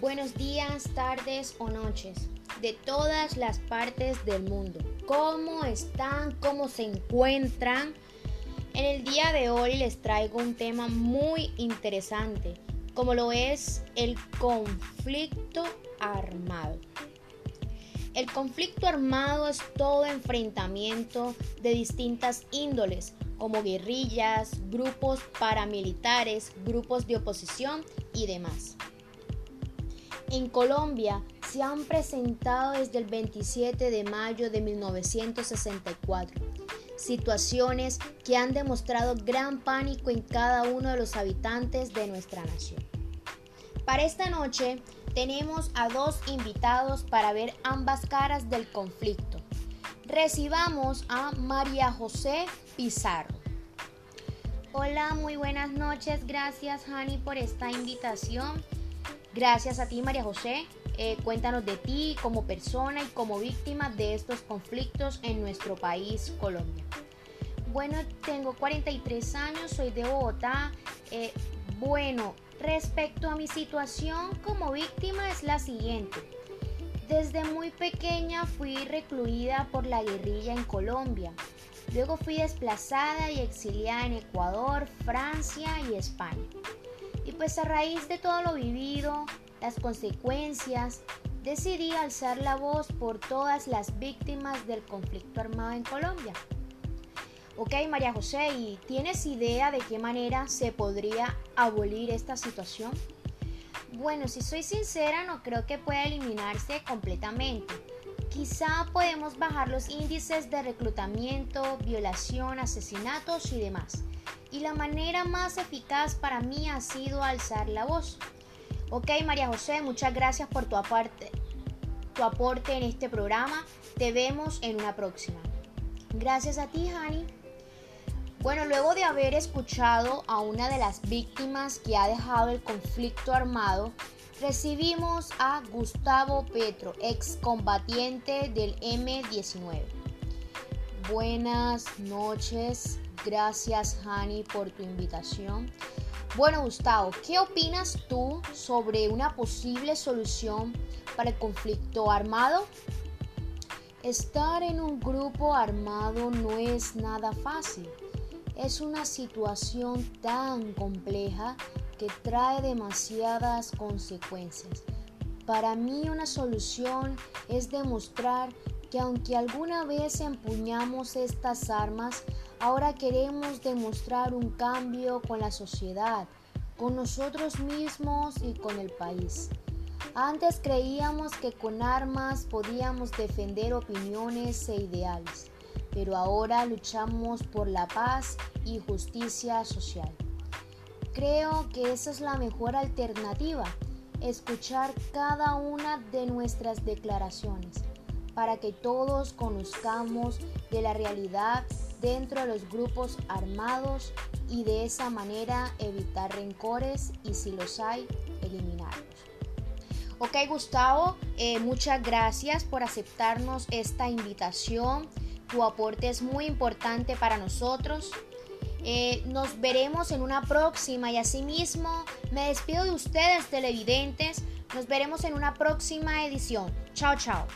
Buenos días, tardes o noches de todas las partes del mundo. ¿Cómo están? ¿Cómo se encuentran? En el día de hoy les traigo un tema muy interesante, como lo es el conflicto armado. El conflicto armado es todo enfrentamiento de distintas índoles, como guerrillas, grupos paramilitares, grupos de oposición y demás. En Colombia se han presentado desde el 27 de mayo de 1964 situaciones que han demostrado gran pánico en cada uno de los habitantes de nuestra nación. Para esta noche tenemos a dos invitados para ver ambas caras del conflicto. Recibamos a María José Pizarro. Hola, muy buenas noches. Gracias, Hani, por esta invitación. Gracias a ti, María José. Eh, cuéntanos de ti como persona y como víctima de estos conflictos en nuestro país, Colombia. Bueno, tengo 43 años, soy de Bogotá. Eh, bueno, respecto a mi situación como víctima es la siguiente. Desde muy pequeña fui recluida por la guerrilla en Colombia. Luego fui desplazada y exiliada en Ecuador, Francia y España. Pues a raíz de todo lo vivido, las consecuencias, decidí alzar la voz por todas las víctimas del conflicto armado en Colombia. Ok, María José, ¿y tienes idea de qué manera se podría abolir esta situación? Bueno, si soy sincera, no creo que pueda eliminarse completamente. Quizá podemos bajar los índices de reclutamiento, violación, asesinatos y demás y la manera más eficaz para mí ha sido alzar la voz. Ok, María José, muchas gracias por tu aporte, tu aporte en este programa. Te vemos en una próxima. Gracias a ti, Hani. Bueno, luego de haber escuchado a una de las víctimas que ha dejado el conflicto armado, recibimos a Gustavo Petro, excombatiente del M19. Buenas noches, Gracias, Hani, por tu invitación. Bueno, Gustavo, ¿qué opinas tú sobre una posible solución para el conflicto armado? Estar en un grupo armado no es nada fácil. Es una situación tan compleja que trae demasiadas consecuencias. Para mí una solución es demostrar que aunque alguna vez empuñamos estas armas, ahora queremos demostrar un cambio con la sociedad, con nosotros mismos y con el país. Antes creíamos que con armas podíamos defender opiniones e ideales, pero ahora luchamos por la paz y justicia social. Creo que esa es la mejor alternativa, escuchar cada una de nuestras declaraciones para que todos conozcamos de la realidad dentro de los grupos armados y de esa manera evitar rencores y si los hay, eliminarlos. Ok Gustavo, eh, muchas gracias por aceptarnos esta invitación. Tu aporte es muy importante para nosotros. Eh, nos veremos en una próxima y asimismo me despido de ustedes televidentes. Nos veremos en una próxima edición. Chao, chao.